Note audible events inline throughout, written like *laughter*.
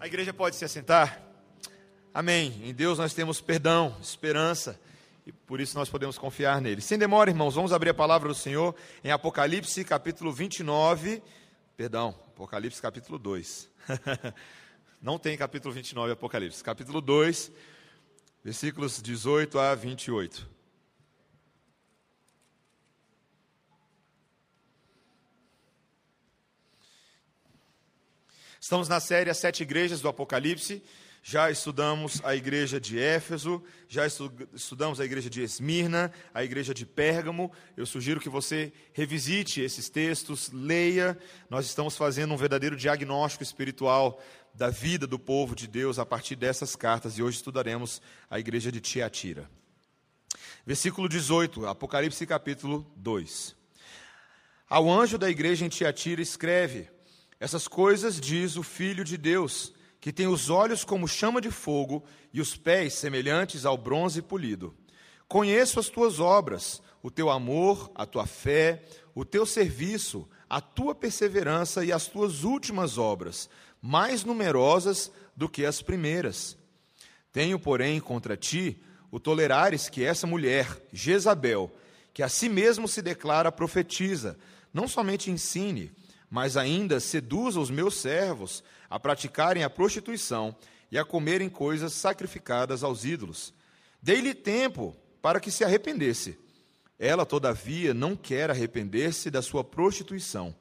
A igreja pode se assentar? Amém. Em Deus nós temos perdão, esperança e por isso nós podemos confiar nele. Sem demora, irmãos, vamos abrir a palavra do Senhor em Apocalipse capítulo 29. Perdão, Apocalipse capítulo 2. *laughs* Não tem capítulo 29 Apocalipse. Capítulo 2, versículos 18 a 28. Estamos na série As Sete Igrejas do Apocalipse. Já estudamos a igreja de Éfeso, já estudamos a igreja de Esmirna, a igreja de Pérgamo. Eu sugiro que você revisite esses textos, leia. Nós estamos fazendo um verdadeiro diagnóstico espiritual da vida do povo de Deus a partir dessas cartas e hoje estudaremos a igreja de Tiatira. Versículo 18, Apocalipse capítulo 2. Ao anjo da igreja em Tiatira escreve: essas coisas diz o Filho de Deus, que tem os olhos como chama de fogo e os pés semelhantes ao bronze polido. Conheço as tuas obras, o teu amor, a tua fé, o teu serviço, a tua perseverança e as tuas últimas obras, mais numerosas do que as primeiras. Tenho, porém, contra ti o tolerares que essa mulher, Jezabel, que a si mesmo se declara profetiza, não somente ensine, mas ainda seduza os meus servos a praticarem a prostituição e a comerem coisas sacrificadas aos ídolos. Dei-lhe tempo para que se arrependesse. Ela, todavia, não quer arrepender-se da sua prostituição.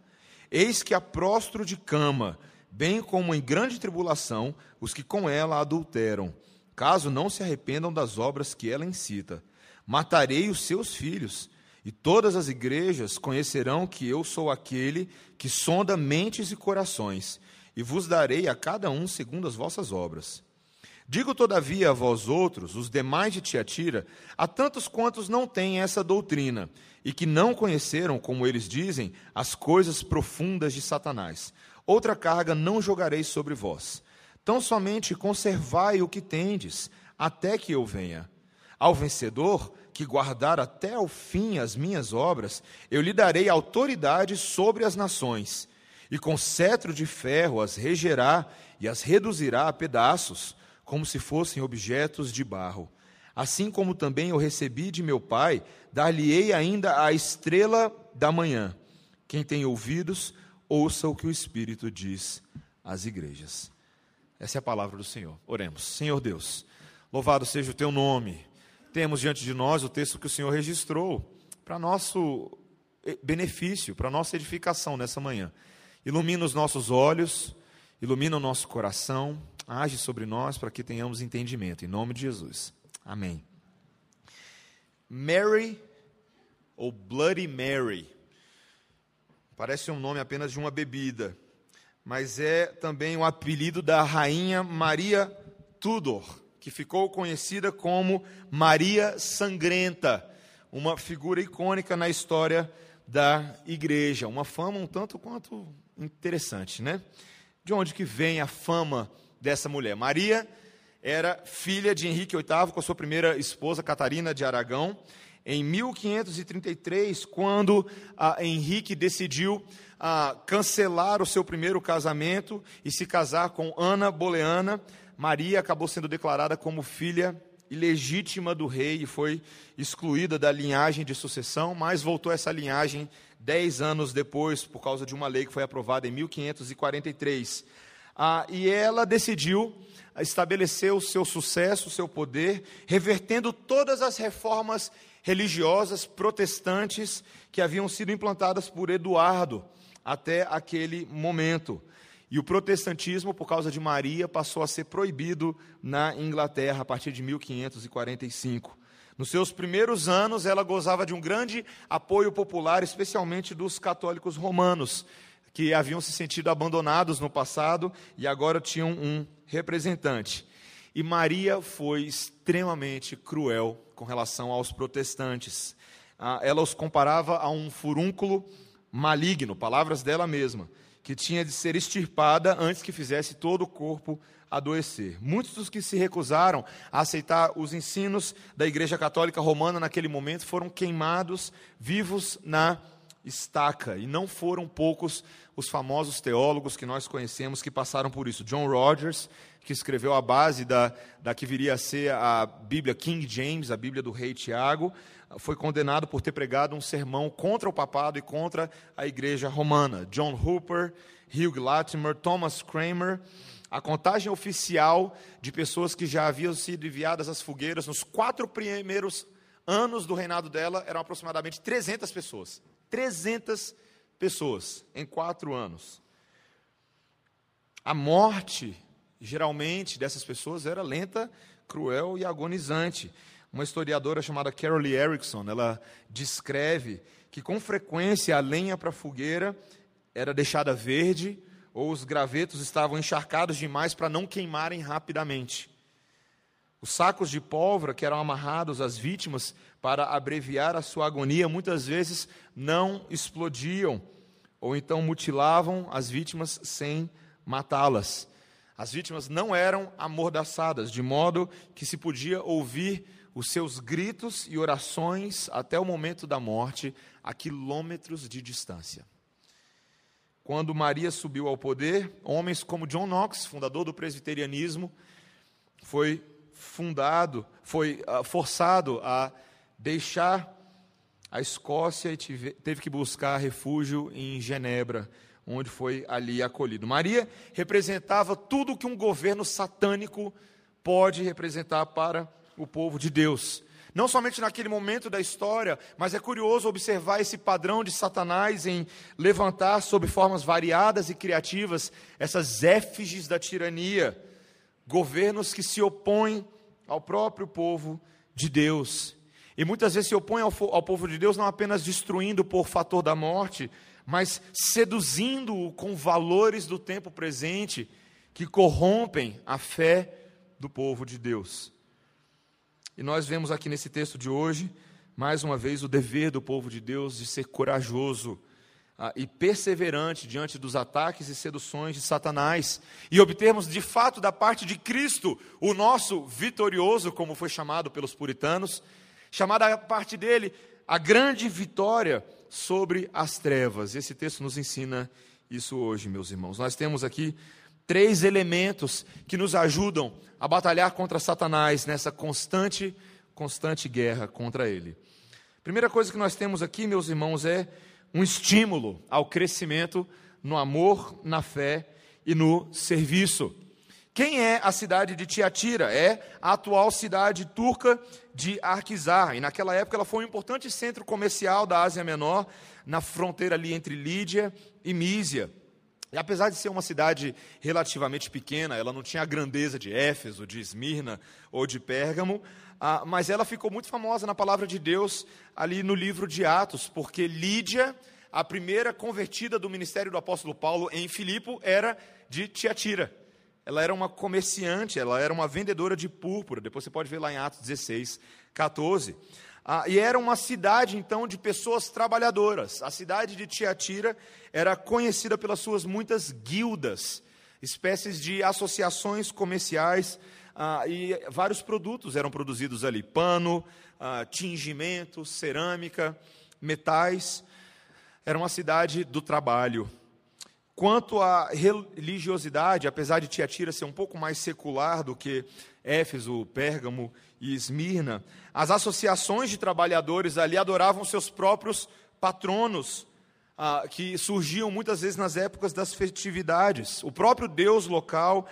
Eis que a prostro de cama, bem como em grande tribulação, os que com ela adulteram, caso não se arrependam das obras que ela incita. Matarei os seus filhos e todas as igrejas conhecerão que eu sou aquele que sonda mentes e corações, e vos darei a cada um segundo as vossas obras. Digo, todavia, a vós outros, os demais de Tiatira, a tantos quantos não têm essa doutrina, e que não conheceram, como eles dizem, as coisas profundas de Satanás. Outra carga não jogarei sobre vós. Tão somente conservai o que tendes, até que eu venha. Ao vencedor, que guardar até ao fim as minhas obras, eu lhe darei autoridade sobre as nações, e com cetro de ferro as regerá e as reduzirá a pedaços, como se fossem objetos de barro. Assim como também eu recebi de meu Pai, dar-lhe-ei ainda a estrela da manhã. Quem tem ouvidos, ouça o que o Espírito diz às igrejas. Essa é a palavra do Senhor. Oremos. Senhor Deus, louvado seja o teu nome temos diante de nós o texto que o Senhor registrou para nosso eh, benefício, para nossa edificação nessa manhã. Ilumina os nossos olhos, ilumina o nosso coração, age sobre nós para que tenhamos entendimento. Em nome de Jesus. Amém. Mary, ou Bloody Mary, parece um nome apenas de uma bebida, mas é também o apelido da rainha Maria Tudor que ficou conhecida como Maria Sangrenta, uma figura icônica na história da igreja, uma fama um tanto quanto interessante, né? De onde que vem a fama dessa mulher? Maria era filha de Henrique VIII com a sua primeira esposa Catarina de Aragão. Em 1533, quando Henrique decidiu ah, cancelar o seu primeiro casamento e se casar com Ana Boleana, Maria acabou sendo declarada como filha ilegítima do rei e foi excluída da linhagem de sucessão, mas voltou essa linhagem dez anos depois, por causa de uma lei que foi aprovada em 1543. Ah, e ela decidiu estabelecer o seu sucesso, o seu poder, revertendo todas as reformas religiosas protestantes que haviam sido implantadas por Eduardo até aquele momento. E o protestantismo, por causa de Maria, passou a ser proibido na Inglaterra a partir de 1545. Nos seus primeiros anos, ela gozava de um grande apoio popular, especialmente dos católicos romanos, que haviam se sentido abandonados no passado e agora tinham um representante. E Maria foi extremamente cruel com relação aos protestantes. Ah, ela os comparava a um furúnculo maligno, palavras dela mesma que tinha de ser extirpada antes que fizesse todo o corpo adoecer. Muitos dos que se recusaram a aceitar os ensinos da Igreja Católica Romana naquele momento foram queimados vivos na estaca. E não foram poucos os famosos teólogos que nós conhecemos que passaram por isso. John Rogers, que escreveu a base da, da que viria a ser a Bíblia King James, a Bíblia do rei Tiago, foi condenado por ter pregado um sermão contra o papado e contra a igreja romana. John Hooper, Hugh Latimer, Thomas Kramer. A contagem oficial de pessoas que já haviam sido enviadas às fogueiras nos quatro primeiros anos do reinado dela eram aproximadamente 300 pessoas. 300 pessoas em quatro anos. A morte, geralmente, dessas pessoas era lenta, cruel e agonizante. Uma historiadora chamada Carol Erickson, ela descreve que com frequência a lenha para a fogueira era deixada verde ou os gravetos estavam encharcados demais para não queimarem rapidamente. Os sacos de pólvora que eram amarrados às vítimas para abreviar a sua agonia muitas vezes não explodiam ou então mutilavam as vítimas sem matá-las. As vítimas não eram amordaçadas, de modo que se podia ouvir os seus gritos e orações até o momento da morte, a quilômetros de distância. Quando Maria subiu ao poder, homens como John Knox, fundador do presbiterianismo, foi fundado, foi uh, forçado a deixar a Escócia e teve que buscar refúgio em Genebra, onde foi ali acolhido. Maria representava tudo que um governo satânico pode representar para o povo de Deus. Não somente naquele momento da história, mas é curioso observar esse padrão de Satanás em levantar sob formas variadas e criativas essas éfiges da tirania, governos que se opõem ao próprio povo de Deus. E muitas vezes se opõe ao, ao povo de Deus não apenas destruindo por fator da morte, mas seduzindo-o com valores do tempo presente que corrompem a fé do povo de Deus. E nós vemos aqui nesse texto de hoje, mais uma vez, o dever do povo de Deus de ser corajoso ah, e perseverante diante dos ataques e seduções de Satanás e obtermos de fato da parte de Cristo o nosso vitorioso, como foi chamado pelos puritanos, chamada a parte dele a grande vitória sobre as trevas. Esse texto nos ensina isso hoje, meus irmãos. Nós temos aqui três elementos que nos ajudam a batalhar contra Satanás nessa constante, constante guerra contra ele. Primeira coisa que nós temos aqui, meus irmãos, é um estímulo ao crescimento no amor, na fé e no serviço. Quem é a cidade de Tiatira? É a atual cidade turca de Arquizar. E naquela época ela foi um importante centro comercial da Ásia Menor, na fronteira ali entre Lídia e Mísia. E apesar de ser uma cidade relativamente pequena, ela não tinha a grandeza de Éfeso, de Esmirna ou de Pérgamo, ah, mas ela ficou muito famosa na palavra de Deus ali no livro de Atos, porque Lídia, a primeira convertida do ministério do apóstolo Paulo em Filipo, era de Tiatira ela era uma comerciante, ela era uma vendedora de púrpura. Depois você pode ver lá em Atos 16, 14. Ah, e era uma cidade, então, de pessoas trabalhadoras. A cidade de Tiatira era conhecida pelas suas muitas guildas, espécies de associações comerciais, ah, e vários produtos eram produzidos ali: pano, ah, tingimento, cerâmica, metais. Era uma cidade do trabalho. Quanto à religiosidade, apesar de Tiatira ser um pouco mais secular do que Éfeso, Pérgamo e Esmirna, as associações de trabalhadores ali adoravam seus próprios patronos, ah, que surgiam muitas vezes nas épocas das festividades. O próprio deus local,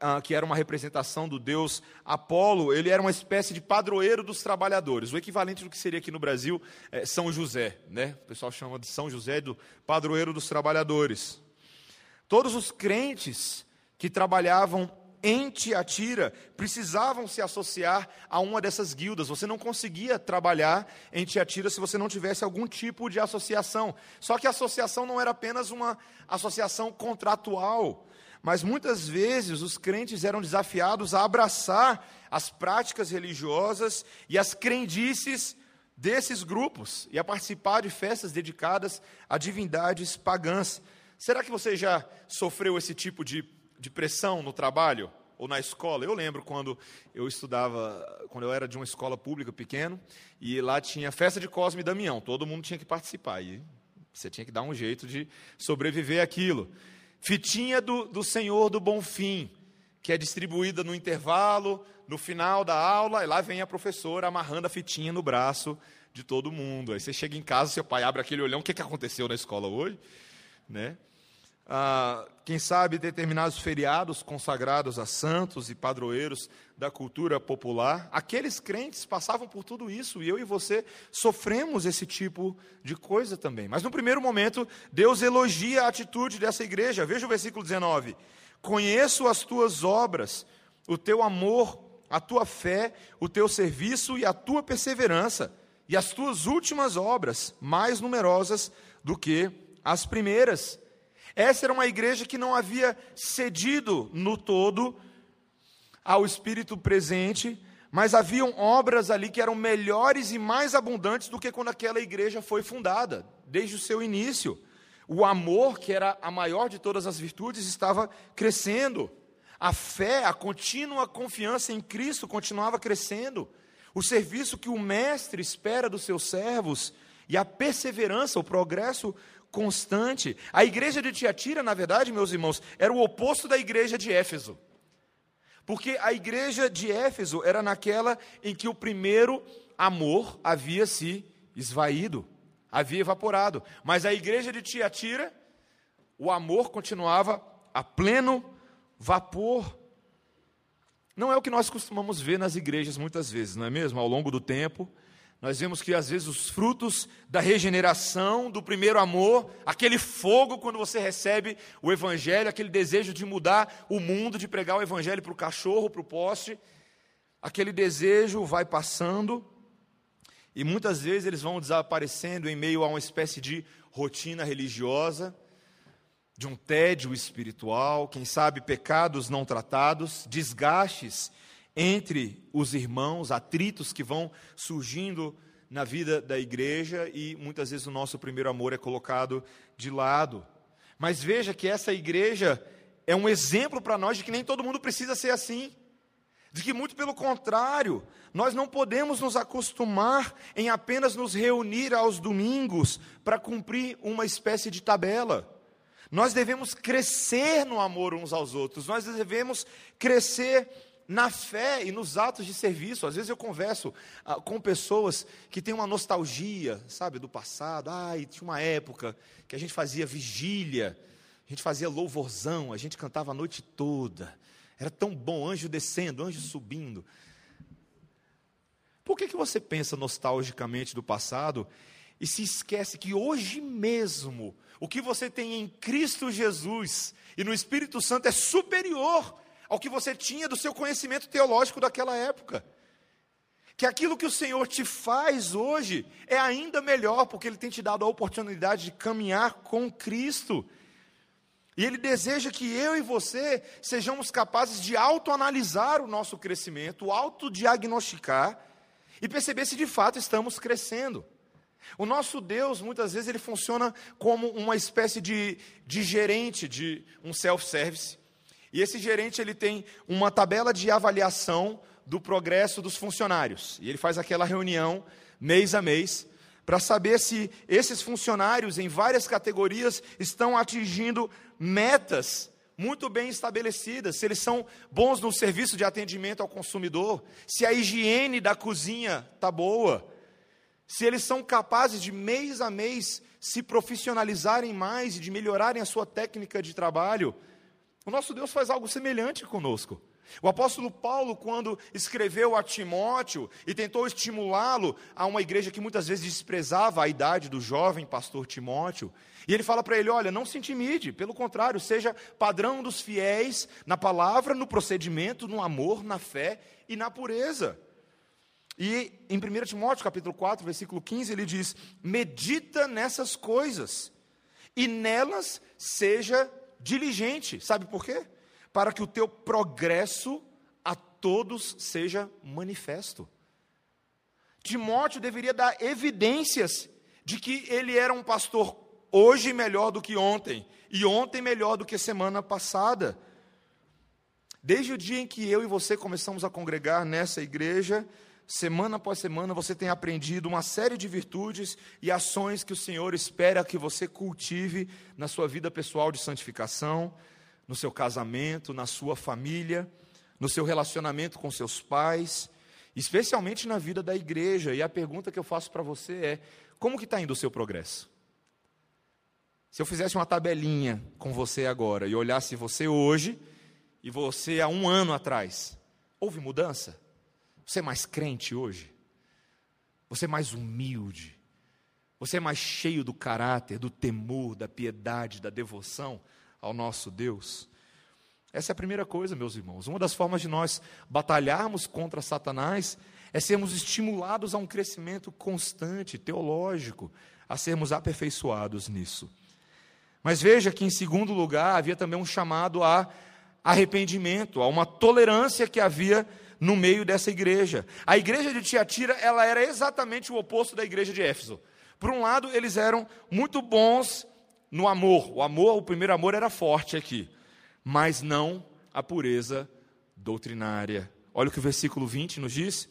ah, que era uma representação do deus Apolo, ele era uma espécie de padroeiro dos trabalhadores. O equivalente do que seria aqui no Brasil é São José, né? O pessoal chama de São José do padroeiro dos trabalhadores. Todos os crentes que trabalhavam em Tiatira precisavam se associar a uma dessas guildas. Você não conseguia trabalhar em Tiatira se você não tivesse algum tipo de associação. Só que a associação não era apenas uma associação contratual, mas muitas vezes os crentes eram desafiados a abraçar as práticas religiosas e as crendices desses grupos e a participar de festas dedicadas a divindades pagãs. Será que você já sofreu esse tipo de, de pressão no trabalho ou na escola? Eu lembro quando eu estudava, quando eu era de uma escola pública pequeno, e lá tinha festa de Cosme e Damião, todo mundo tinha que participar. E Você tinha que dar um jeito de sobreviver aquilo. Fitinha do, do Senhor do Bom Fim, que é distribuída no intervalo, no final da aula, e lá vem a professora amarrando a fitinha no braço de todo mundo. Aí você chega em casa, seu pai abre aquele olhão, o que, que aconteceu na escola hoje? Né? Ah, quem sabe determinados feriados consagrados a santos e padroeiros da cultura popular, aqueles crentes passavam por tudo isso e eu e você sofremos esse tipo de coisa também. Mas no primeiro momento, Deus elogia a atitude dessa igreja. Veja o versículo 19: Conheço as tuas obras, o teu amor, a tua fé, o teu serviço e a tua perseverança e as tuas últimas obras, mais numerosas do que as primeiras. Essa era uma igreja que não havia cedido no todo ao Espírito presente, mas haviam obras ali que eram melhores e mais abundantes do que quando aquela igreja foi fundada, desde o seu início. O amor, que era a maior de todas as virtudes, estava crescendo. A fé, a contínua confiança em Cristo continuava crescendo o serviço que o mestre espera dos seus servos e a perseverança, o progresso constante. A igreja de Tiatira, na verdade, meus irmãos, era o oposto da igreja de Éfeso. Porque a igreja de Éfeso era naquela em que o primeiro amor havia se esvaído, havia evaporado. Mas a igreja de Tiatira, o amor continuava a pleno vapor. Não é o que nós costumamos ver nas igrejas muitas vezes, não é mesmo? Ao longo do tempo, nós vemos que às vezes os frutos da regeneração, do primeiro amor, aquele fogo quando você recebe o evangelho, aquele desejo de mudar o mundo, de pregar o evangelho para o cachorro, para o poste, aquele desejo vai passando e muitas vezes eles vão desaparecendo em meio a uma espécie de rotina religiosa de um tédio espiritual, quem sabe pecados não tratados, desgastes entre os irmãos, atritos que vão surgindo na vida da igreja e muitas vezes o nosso primeiro amor é colocado de lado. Mas veja que essa igreja é um exemplo para nós de que nem todo mundo precisa ser assim. De que, muito pelo contrário, nós não podemos nos acostumar em apenas nos reunir aos domingos para cumprir uma espécie de tabela. Nós devemos crescer no amor uns aos outros, nós devemos crescer na fé e nos atos de serviço. Às vezes eu converso ah, com pessoas que têm uma nostalgia, sabe, do passado. Ai, tinha uma época que a gente fazia vigília, a gente fazia louvorzão, a gente cantava a noite toda. Era tão bom, anjo descendo, anjo subindo. Por que, que você pensa nostalgicamente do passado e se esquece que hoje mesmo o que você tem em Cristo Jesus e no Espírito Santo é superior ao que você tinha do seu conhecimento teológico daquela época. Que aquilo que o Senhor te faz hoje é ainda melhor, porque Ele tem te dado a oportunidade de caminhar com Cristo. E Ele deseja que eu e você sejamos capazes de autoanalisar o nosso crescimento, autodiagnosticar e perceber se de fato estamos crescendo. O nosso Deus, muitas vezes, ele funciona como uma espécie de, de gerente de um self-service. E esse gerente ele tem uma tabela de avaliação do progresso dos funcionários. E ele faz aquela reunião mês a mês para saber se esses funcionários em várias categorias estão atingindo metas muito bem estabelecidas, se eles são bons no serviço de atendimento ao consumidor, se a higiene da cozinha está boa, se eles são capazes de mês a mês se profissionalizarem mais e de melhorarem a sua técnica de trabalho, o nosso Deus faz algo semelhante conosco. O apóstolo Paulo, quando escreveu a Timóteo e tentou estimulá-lo a uma igreja que muitas vezes desprezava a idade do jovem pastor Timóteo, e ele fala para ele: olha, não se intimide, pelo contrário, seja padrão dos fiéis na palavra, no procedimento, no amor, na fé e na pureza. E em 1 Timóteo capítulo 4, versículo 15, ele diz: medita nessas coisas, e nelas seja diligente. Sabe por quê? Para que o teu progresso a todos seja manifesto. Timóteo deveria dar evidências de que ele era um pastor hoje melhor do que ontem, e ontem melhor do que semana passada. Desde o dia em que eu e você começamos a congregar nessa igreja, semana após semana, você tem aprendido uma série de virtudes e ações que o Senhor espera que você cultive na sua vida pessoal de santificação, no seu casamento, na sua família, no seu relacionamento com seus pais, especialmente na vida da igreja. E a pergunta que eu faço para você é: como que está indo o seu progresso? Se eu fizesse uma tabelinha com você agora e olhasse você hoje e você há um ano atrás, houve mudança? Você é mais crente hoje? Você é mais humilde? Você é mais cheio do caráter, do temor, da piedade, da devoção ao nosso Deus? Essa é a primeira coisa, meus irmãos. Uma das formas de nós batalharmos contra Satanás é sermos estimulados a um crescimento constante, teológico, a sermos aperfeiçoados nisso. Mas veja que, em segundo lugar, havia também um chamado a arrependimento, a uma tolerância que havia no meio dessa igreja. A igreja de Tiatira, ela era exatamente o oposto da igreja de Éfeso. Por um lado, eles eram muito bons no amor. O amor, o primeiro amor era forte aqui, mas não a pureza doutrinária. Olha o que o versículo 20 nos diz: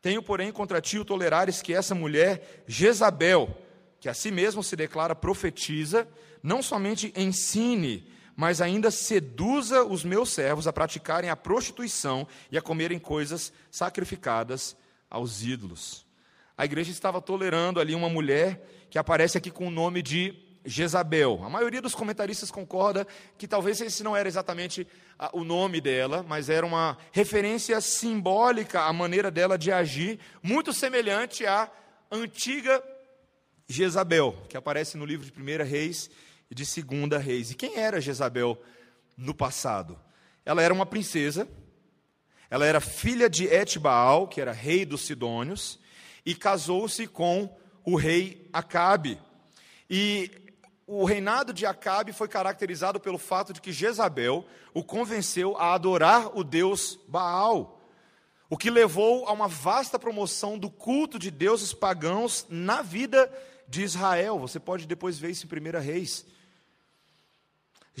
Tenho, porém, contra ti o tolerares que essa mulher, Jezabel, que a si mesmo se declara profetiza, não somente ensine, mas ainda seduza os meus servos a praticarem a prostituição e a comerem coisas sacrificadas aos ídolos. A igreja estava tolerando ali uma mulher que aparece aqui com o nome de Jezabel. A maioria dos comentaristas concorda que talvez esse não era exatamente o nome dela, mas era uma referência simbólica à maneira dela de agir, muito semelhante à antiga Jezabel, que aparece no livro de 1 Reis e de Segunda Reis. E quem era Jezabel no passado? Ela era uma princesa, ela era filha de Etbaal, que era rei dos Sidônios, e casou-se com o rei Acabe. E o reinado de Acabe foi caracterizado pelo fato de que Jezabel o convenceu a adorar o deus Baal, o que levou a uma vasta promoção do culto de deuses pagãos na vida de Israel. Você pode depois ver isso em 1 Reis.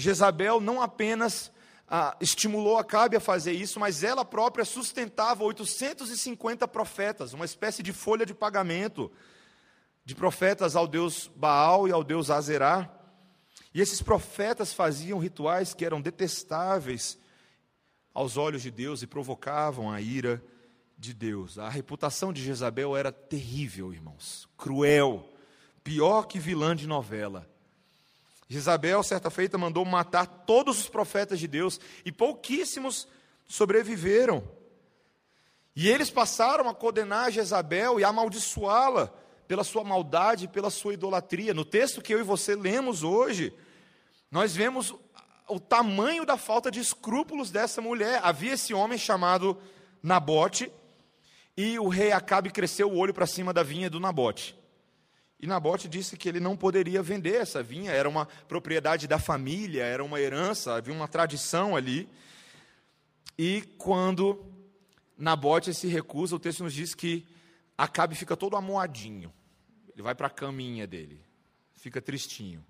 Jezabel não apenas ah, estimulou Acabe a fazer isso, mas ela própria sustentava 850 profetas, uma espécie de folha de pagamento de profetas ao deus Baal e ao deus Azerá. E esses profetas faziam rituais que eram detestáveis aos olhos de Deus e provocavam a ira de Deus. A reputação de Jezabel era terrível, irmãos, cruel, pior que vilã de novela. Jezabel, certa feita, mandou matar todos os profetas de Deus e pouquíssimos sobreviveram. E eles passaram a condenar Jezabel e amaldiçoá-la pela sua maldade e pela sua idolatria. No texto que eu e você lemos hoje, nós vemos o tamanho da falta de escrúpulos dessa mulher. Havia esse homem chamado Nabote, e o rei Acabe cresceu o olho para cima da vinha do Nabote. E Nabote disse que ele não poderia vender essa vinha, era uma propriedade da família, era uma herança, havia uma tradição ali. E quando Nabote se recusa, o texto nos diz que Acabe fica todo amoadinho. Ele vai para a caminha dele, fica tristinho.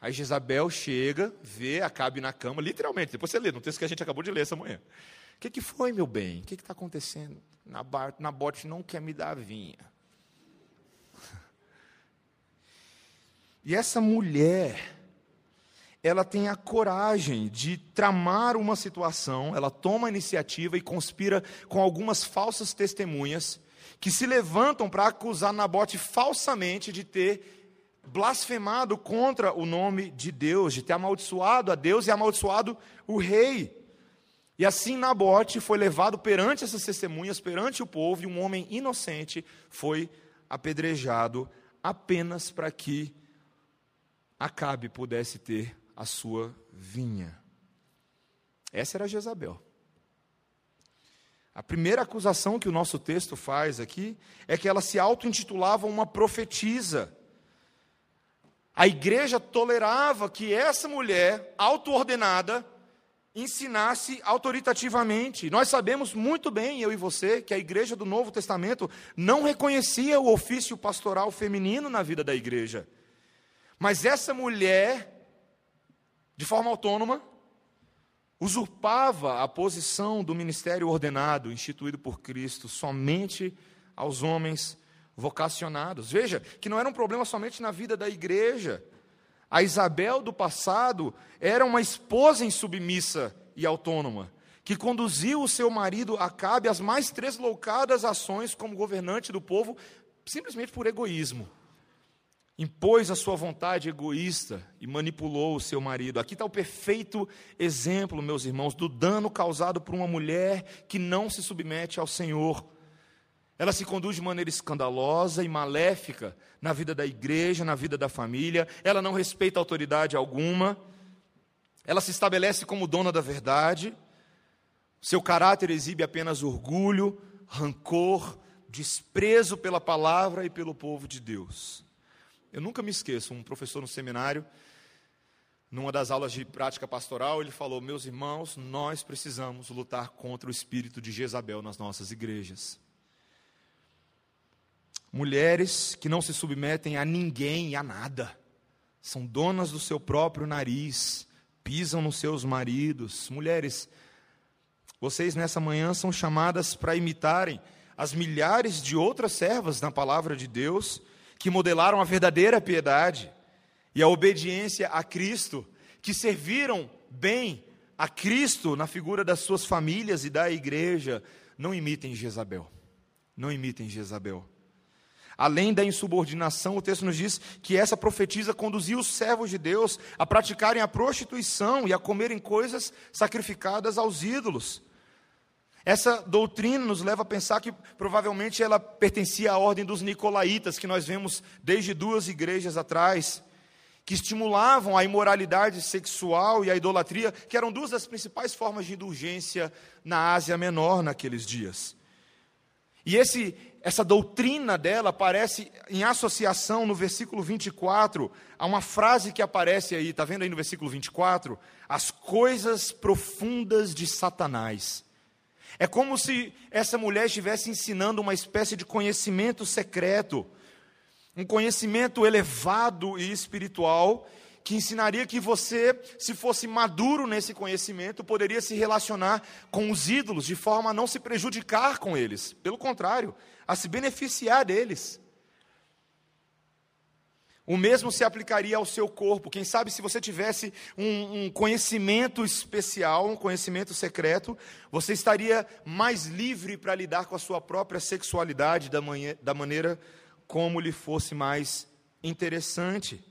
Aí Jezabel chega, vê Acabe na cama, literalmente, depois você lê, no texto que a gente acabou de ler essa manhã. O que, que foi, meu bem? O que está acontecendo? Nabote não quer me dar vinha. E essa mulher, ela tem a coragem de tramar uma situação, ela toma a iniciativa e conspira com algumas falsas testemunhas que se levantam para acusar Nabote falsamente de ter blasfemado contra o nome de Deus, de ter amaldiçoado a Deus e amaldiçoado o rei. E assim Nabote foi levado perante essas testemunhas, perante o povo, e um homem inocente foi apedrejado apenas para que Acabe pudesse ter a sua vinha. Essa era Jezabel. A primeira acusação que o nosso texto faz aqui é que ela se auto-intitulava uma profetisa. A igreja tolerava que essa mulher, auto-ordenada, ensinasse autoritativamente. Nós sabemos muito bem, eu e você, que a igreja do Novo Testamento não reconhecia o ofício pastoral feminino na vida da igreja. Mas essa mulher, de forma autônoma, usurpava a posição do ministério ordenado instituído por Cristo somente aos homens vocacionados. Veja que não era um problema somente na vida da igreja. A Isabel do passado era uma esposa insubmissa e autônoma, que conduziu o seu marido Acabe às mais tresloucadas ações como governante do povo, simplesmente por egoísmo. Impôs a sua vontade egoísta e manipulou o seu marido. Aqui está o perfeito exemplo, meus irmãos, do dano causado por uma mulher que não se submete ao Senhor. Ela se conduz de maneira escandalosa e maléfica na vida da igreja, na vida da família. Ela não respeita autoridade alguma. Ela se estabelece como dona da verdade. Seu caráter exibe apenas orgulho, rancor, desprezo pela palavra e pelo povo de Deus. Eu nunca me esqueço, um professor no seminário, numa das aulas de prática pastoral, ele falou: Meus irmãos, nós precisamos lutar contra o espírito de Jezabel nas nossas igrejas. Mulheres que não se submetem a ninguém e a nada, são donas do seu próprio nariz, pisam nos seus maridos. Mulheres, vocês nessa manhã são chamadas para imitarem as milhares de outras servas na palavra de Deus que modelaram a verdadeira piedade e a obediência a Cristo, que serviram bem a Cristo na figura das suas famílias e da igreja. Não imitem Jezabel. Não imitem Jezabel. Além da insubordinação, o texto nos diz que essa profetisa conduziu os servos de Deus a praticarem a prostituição e a comerem coisas sacrificadas aos ídolos. Essa doutrina nos leva a pensar que provavelmente ela pertencia à ordem dos nicolaítas, que nós vemos desde duas igrejas atrás, que estimulavam a imoralidade sexual e a idolatria, que eram duas das principais formas de indulgência na Ásia Menor naqueles dias. E esse essa doutrina dela aparece em associação no versículo 24, a uma frase que aparece aí, está vendo aí no versículo 24? As coisas profundas de Satanás. É como se essa mulher estivesse ensinando uma espécie de conhecimento secreto, um conhecimento elevado e espiritual, que ensinaria que você, se fosse maduro nesse conhecimento, poderia se relacionar com os ídolos de forma a não se prejudicar com eles. Pelo contrário, a se beneficiar deles. O mesmo se aplicaria ao seu corpo. Quem sabe se você tivesse um, um, conhecimento especial, um conhecimento secreto, você estaria mais livre para lidar com a sua própria sexualidade da, manhã, da maneira como lhe fosse mais interessante.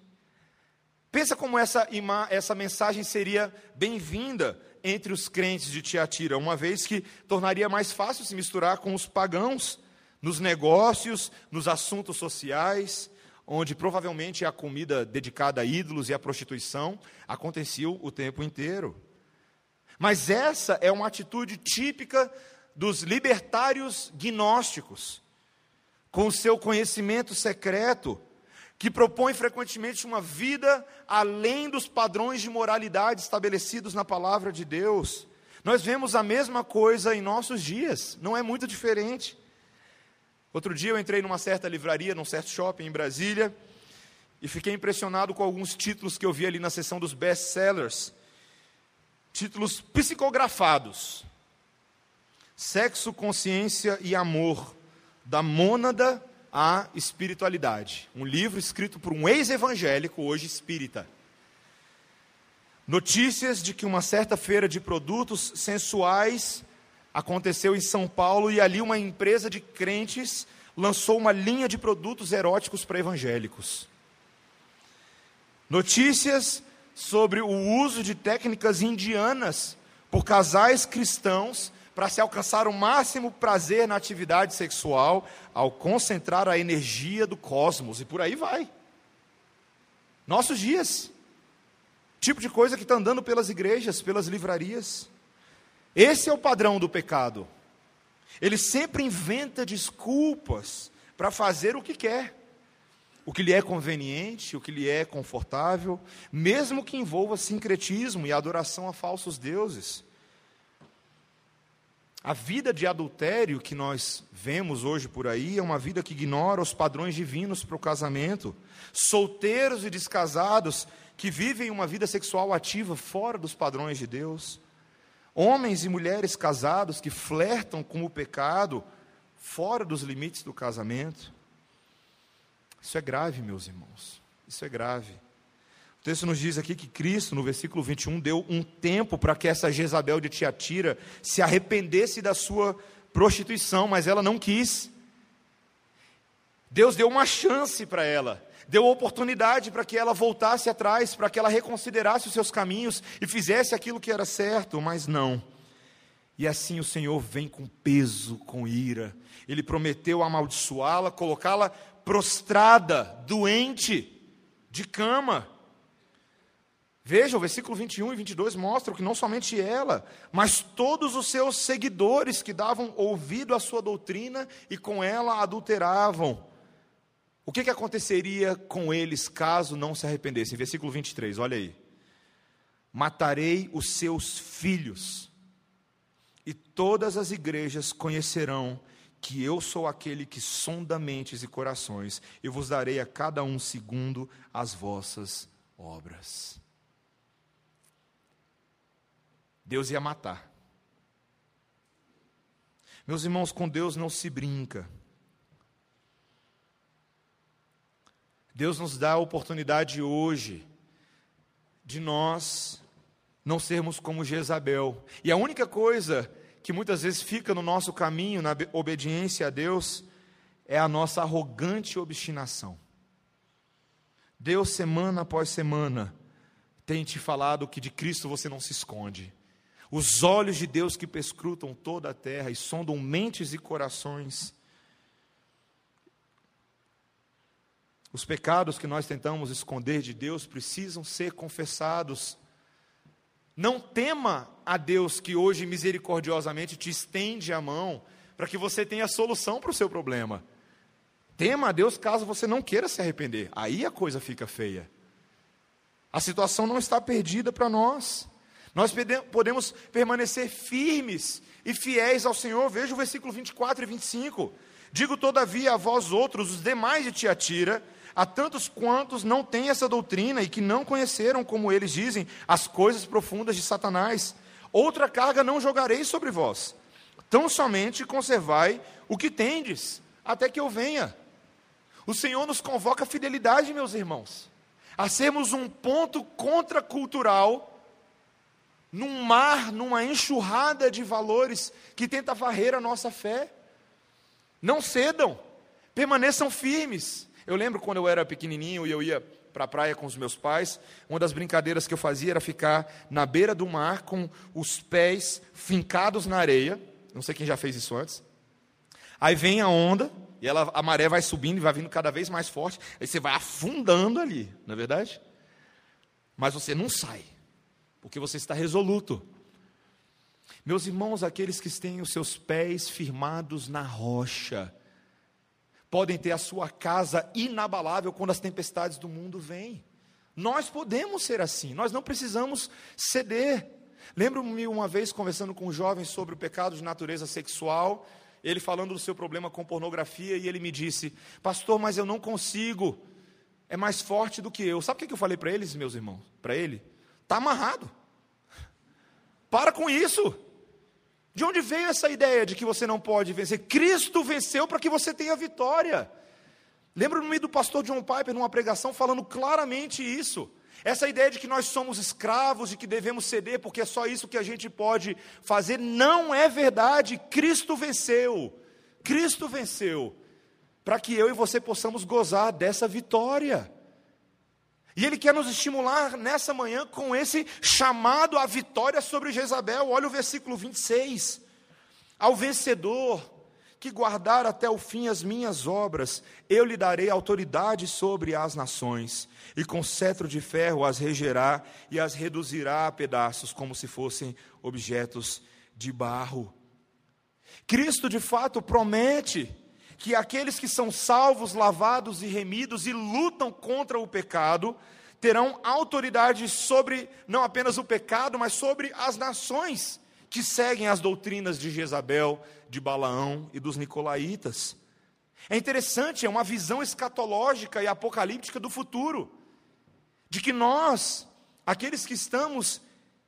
Pensa como essa, essa mensagem seria bem-vinda entre os crentes de Tiatira, uma vez que tornaria mais fácil se misturar com os pagãos nos negócios, nos assuntos sociais, onde provavelmente a comida dedicada a ídolos e a prostituição acontecia o tempo inteiro. Mas essa é uma atitude típica dos libertários gnósticos, com o seu conhecimento secreto, que propõe frequentemente uma vida além dos padrões de moralidade estabelecidos na palavra de Deus. Nós vemos a mesma coisa em nossos dias, não é muito diferente. Outro dia eu entrei numa certa livraria, num certo shopping em Brasília, e fiquei impressionado com alguns títulos que eu vi ali na seção dos best-sellers. Títulos psicografados. Sexo, consciência e amor, da mônada à espiritualidade. Um livro escrito por um ex-evangélico, hoje espírita. Notícias de que uma certa feira de produtos sensuais aconteceu em São Paulo e ali uma empresa de crentes lançou uma linha de produtos eróticos para evangélicos. Notícias sobre o uso de técnicas indianas por casais cristãos para se alcançar o máximo prazer na atividade sexual ao concentrar a energia do cosmos e por aí vai. Nossos dias. Tipo de coisa que está andando pelas igrejas, pelas livrarias. Esse é o padrão do pecado. Ele sempre inventa desculpas para fazer o que quer, o que lhe é conveniente, o que lhe é confortável, mesmo que envolva sincretismo e adoração a falsos deuses. A vida de adultério que nós vemos hoje por aí é uma vida que ignora os padrões divinos para o casamento. Solteiros e descasados que vivem uma vida sexual ativa fora dos padrões de Deus. Homens e mulheres casados que flertam com o pecado fora dos limites do casamento. Isso é grave, meus irmãos. Isso é grave. O texto nos diz aqui que Cristo, no versículo 21, deu um tempo para que essa Jezabel de Tiatira se arrependesse da sua prostituição, mas ela não quis. Deus deu uma chance para ela, deu oportunidade para que ela voltasse atrás, para que ela reconsiderasse os seus caminhos e fizesse aquilo que era certo, mas não. E assim o Senhor vem com peso, com ira. Ele prometeu amaldiçoá-la, colocá-la prostrada, doente, de cama. Veja, o versículo 21 e 22 mostram que não somente ela, mas todos os seus seguidores que davam ouvido à sua doutrina e com ela adulteravam. O que, que aconteceria com eles caso não se arrependessem? Versículo 23, olha aí. Matarei os seus filhos, e todas as igrejas conhecerão que eu sou aquele que sonda mentes e corações, e vos darei a cada um segundo as vossas obras. Deus ia matar. Meus irmãos, com Deus não se brinca. Deus nos dá a oportunidade hoje de nós não sermos como Jezabel. E a única coisa que muitas vezes fica no nosso caminho, na obediência a Deus, é a nossa arrogante obstinação. Deus, semana após semana, tem te falado que de Cristo você não se esconde. Os olhos de Deus que perscrutam toda a terra e sondam mentes e corações Os pecados que nós tentamos esconder de Deus precisam ser confessados. Não tema a Deus que hoje misericordiosamente te estende a mão para que você tenha solução para o seu problema. Tema a Deus caso você não queira se arrepender. Aí a coisa fica feia. A situação não está perdida para nós. Nós podemos permanecer firmes e fiéis ao Senhor. Veja o versículo 24 e 25. Digo, todavia, a vós outros, os demais de Tiatira, a tantos quantos não têm essa doutrina e que não conheceram, como eles dizem, as coisas profundas de Satanás. Outra carga não jogarei sobre vós, tão somente conservai o que tendes, até que eu venha. O Senhor nos convoca a fidelidade, meus irmãos, a sermos um ponto contracultural num mar, numa enxurrada de valores que tenta varrer a nossa fé. Não cedam, permaneçam firmes, eu lembro quando eu era pequenininho e eu ia para a praia com os meus pais, uma das brincadeiras que eu fazia era ficar na beira do mar com os pés fincados na areia. Não sei quem já fez isso antes. Aí vem a onda, e ela, a maré vai subindo e vai vindo cada vez mais forte. Aí você vai afundando ali, não é verdade? Mas você não sai, porque você está resoluto. Meus irmãos, aqueles que têm os seus pés firmados na rocha, podem ter a sua casa inabalável quando as tempestades do mundo vêm. Nós podemos ser assim, nós não precisamos ceder. Lembro-me uma vez conversando com um jovem sobre o pecado de natureza sexual, ele falando do seu problema com pornografia, e ele me disse: Pastor, mas eu não consigo, é mais forte do que eu. Sabe o que eu falei para eles, meus irmãos? Para ele? Está amarrado. Para com isso. De onde veio essa ideia de que você não pode vencer? Cristo venceu para que você tenha vitória. Lembro-me do pastor John Piper numa pregação falando claramente isso. Essa ideia de que nós somos escravos e que devemos ceder porque é só isso que a gente pode fazer, não é verdade. Cristo venceu. Cristo venceu. Para que eu e você possamos gozar dessa vitória. E Ele quer nos estimular nessa manhã com esse chamado à vitória sobre Jezabel. Olha o versículo 26. Ao vencedor que guardar até o fim as minhas obras, eu lhe darei autoridade sobre as nações, e com cetro de ferro as regerá e as reduzirá a pedaços, como se fossem objetos de barro. Cristo, de fato, promete que aqueles que são salvos, lavados e remidos e lutam contra o pecado, terão autoridade sobre não apenas o pecado, mas sobre as nações que seguem as doutrinas de Jezabel, de Balaão e dos nicolaítas. É interessante, é uma visão escatológica e apocalíptica do futuro, de que nós, aqueles que estamos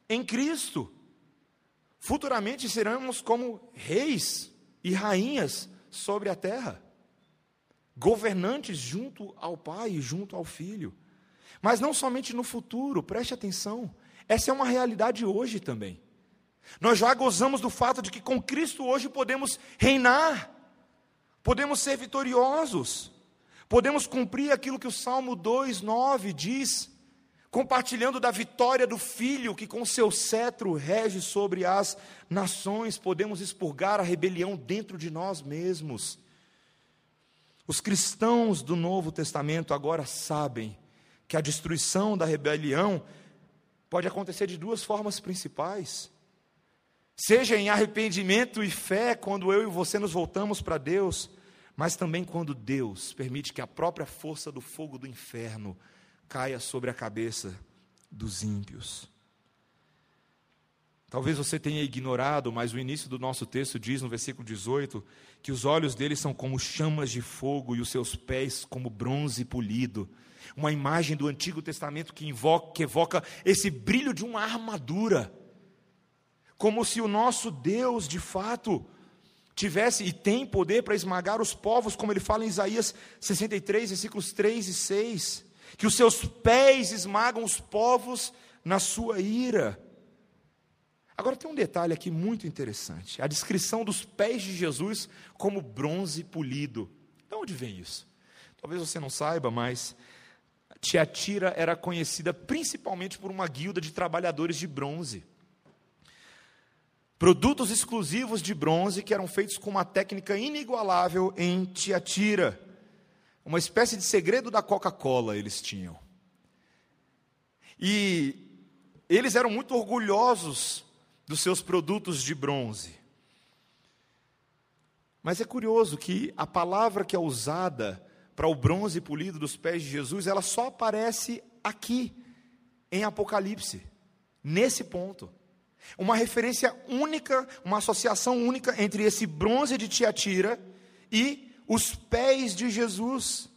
em Cristo, futuramente seremos como reis e rainhas sobre a terra. Governantes junto ao Pai e junto ao Filho. Mas não somente no futuro, preste atenção. Essa é uma realidade hoje também. Nós já gozamos do fato de que com Cristo hoje podemos reinar, podemos ser vitoriosos, podemos cumprir aquilo que o Salmo 2,9 diz, compartilhando da vitória do Filho que com seu cetro rege sobre as nações, podemos expurgar a rebelião dentro de nós mesmos. Os cristãos do Novo Testamento agora sabem que a destruição da rebelião pode acontecer de duas formas principais. Seja em arrependimento e fé, quando eu e você nos voltamos para Deus, mas também quando Deus permite que a própria força do fogo do inferno caia sobre a cabeça dos ímpios. Talvez você tenha ignorado, mas o início do nosso texto diz no versículo 18 que os olhos dele são como chamas de fogo e os seus pés como bronze polido. Uma imagem do Antigo Testamento que, invoca, que evoca esse brilho de uma armadura. Como se o nosso Deus, de fato, tivesse e tem poder para esmagar os povos, como ele fala em Isaías 63, versículos 3 e 6 que os seus pés esmagam os povos na sua ira. Agora tem um detalhe aqui muito interessante: a descrição dos pés de Jesus como bronze polido. De onde vem isso? Talvez você não saiba, mas Tiatira era conhecida principalmente por uma guilda de trabalhadores de bronze. Produtos exclusivos de bronze que eram feitos com uma técnica inigualável em Tiatira. Uma espécie de segredo da Coca-Cola eles tinham. E eles eram muito orgulhosos dos seus produtos de bronze. Mas é curioso que a palavra que é usada para o bronze polido dos pés de Jesus, ela só aparece aqui, em Apocalipse, nesse ponto. Uma referência única, uma associação única entre esse bronze de Tiatira e os pés de Jesus.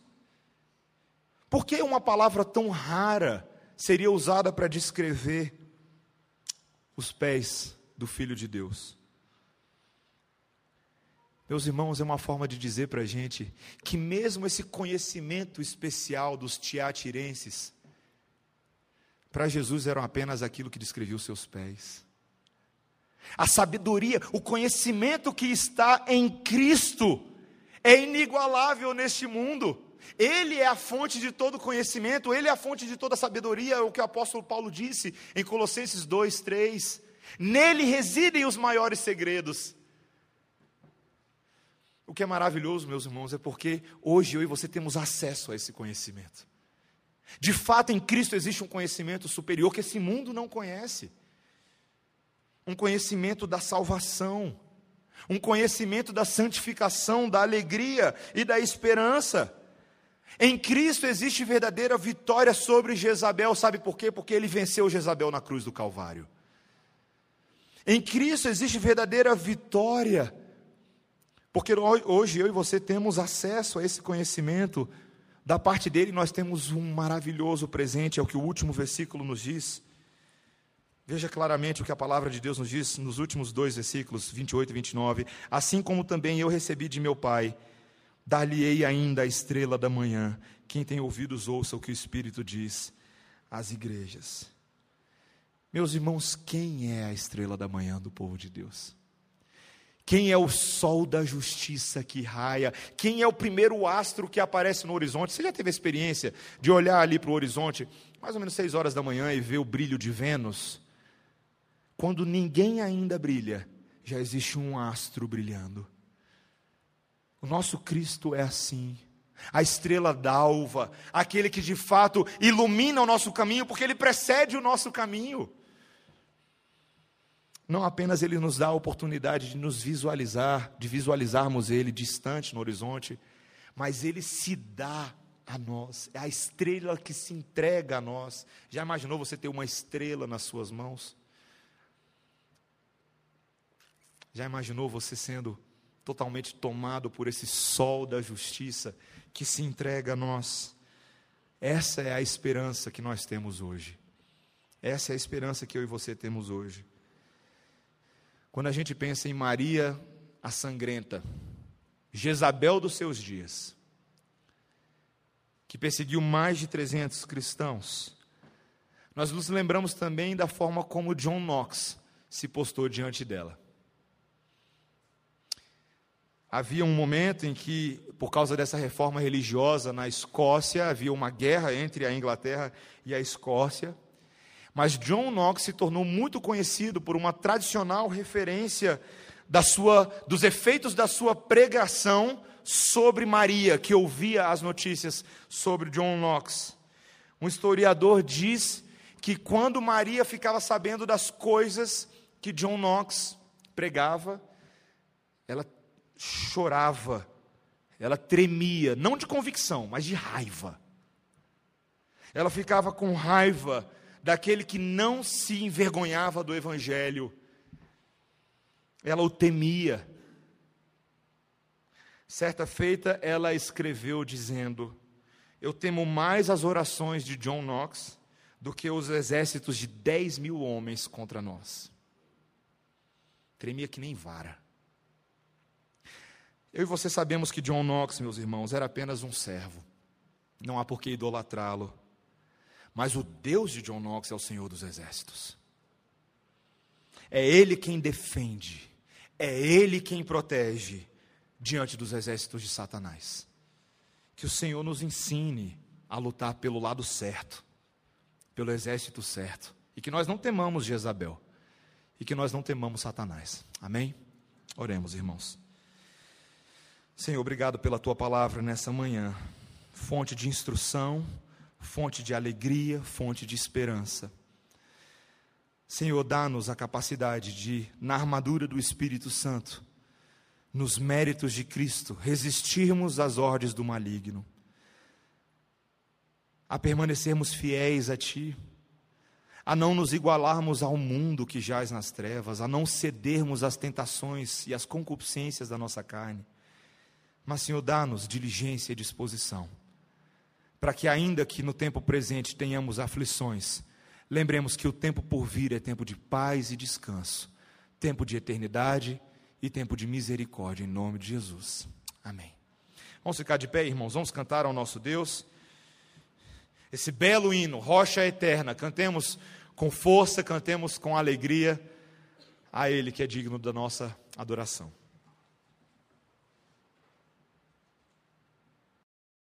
Por que uma palavra tão rara seria usada para descrever os pés do Filho de Deus? Meus irmãos, é uma forma de dizer para a gente que, mesmo esse conhecimento especial dos tiatirenses, para Jesus eram apenas aquilo que descrevia os seus pés. A sabedoria, o conhecimento que está em Cristo, é inigualável neste mundo. Ele é a fonte de todo conhecimento, ele é a fonte de toda sabedoria, é o que o apóstolo Paulo disse em Colossenses 2, 3. Nele residem os maiores segredos. O que é maravilhoso, meus irmãos, é porque hoje eu e você temos acesso a esse conhecimento. De fato, em Cristo existe um conhecimento superior que esse mundo não conhece. Um conhecimento da salvação um conhecimento da santificação, da alegria e da esperança. Em Cristo existe verdadeira vitória sobre Jezabel, sabe por quê? Porque ele venceu Jezabel na cruz do Calvário. Em Cristo existe verdadeira vitória, porque hoje eu e você temos acesso a esse conhecimento, da parte dele nós temos um maravilhoso presente, é o que o último versículo nos diz. Veja claramente o que a palavra de Deus nos diz nos últimos dois versículos, 28 e 29. Assim como também eu recebi de meu Pai, dar-lhe-ei ainda a estrela da manhã. Quem tem ouvidos, ouça o que o Espírito diz às igrejas. Meus irmãos, quem é a estrela da manhã do povo de Deus? Quem é o sol da justiça que raia? Quem é o primeiro astro que aparece no horizonte? Você já teve a experiência de olhar ali para o horizonte, mais ou menos seis horas da manhã, e ver o brilho de Vênus? Quando ninguém ainda brilha, já existe um astro brilhando. O nosso Cristo é assim. A estrela d'alva, aquele que de fato ilumina o nosso caminho, porque ele precede o nosso caminho. Não apenas ele nos dá a oportunidade de nos visualizar, de visualizarmos ele distante no horizonte, mas ele se dá a nós, é a estrela que se entrega a nós. Já imaginou você ter uma estrela nas suas mãos? Já imaginou você sendo totalmente tomado por esse sol da justiça que se entrega a nós? Essa é a esperança que nós temos hoje. Essa é a esperança que eu e você temos hoje. Quando a gente pensa em Maria a sangrenta, Jezabel dos seus dias, que perseguiu mais de 300 cristãos. Nós nos lembramos também da forma como John Knox se postou diante dela. Havia um momento em que, por causa dessa reforma religiosa na Escócia, havia uma guerra entre a Inglaterra e a Escócia. Mas John Knox se tornou muito conhecido por uma tradicional referência da sua, dos efeitos da sua pregação sobre Maria, que ouvia as notícias sobre John Knox. Um historiador diz que quando Maria ficava sabendo das coisas que John Knox pregava, ela chorava, ela tremia, não de convicção, mas de raiva. Ela ficava com raiva daquele que não se envergonhava do Evangelho, ela o temia. Certa feita, ela escreveu dizendo: Eu temo mais as orações de John Knox do que os exércitos de 10 mil homens contra nós. Tremia que nem vara. Eu e você sabemos que John Knox, meus irmãos, era apenas um servo. Não há por que idolatrá-lo. Mas o Deus de John Knox é o Senhor dos Exércitos. É Ele quem defende é Ele quem protege diante dos exércitos de Satanás. Que o Senhor nos ensine a lutar pelo lado certo, pelo exército certo. E que nós não temamos Jezabel. E que nós não temamos Satanás. Amém? Oremos, irmãos. Senhor, obrigado pela tua palavra nessa manhã. Fonte de instrução, fonte de alegria, fonte de esperança. Senhor, dá-nos a capacidade de, na armadura do Espírito Santo, nos méritos de Cristo, resistirmos às ordens do maligno, a permanecermos fiéis a Ti, a não nos igualarmos ao mundo que jaz nas trevas, a não cedermos às tentações e às concupiscências da nossa carne. Mas, Senhor, dá-nos diligência e disposição, para que, ainda que no tempo presente tenhamos aflições, Lembremos que o tempo por vir é tempo de paz e descanso, tempo de eternidade e tempo de misericórdia, em nome de Jesus. Amém. Vamos ficar de pé, irmãos, vamos cantar ao nosso Deus. Esse belo hino, Rocha Eterna, cantemos com força, cantemos com alegria a Ele que é digno da nossa adoração.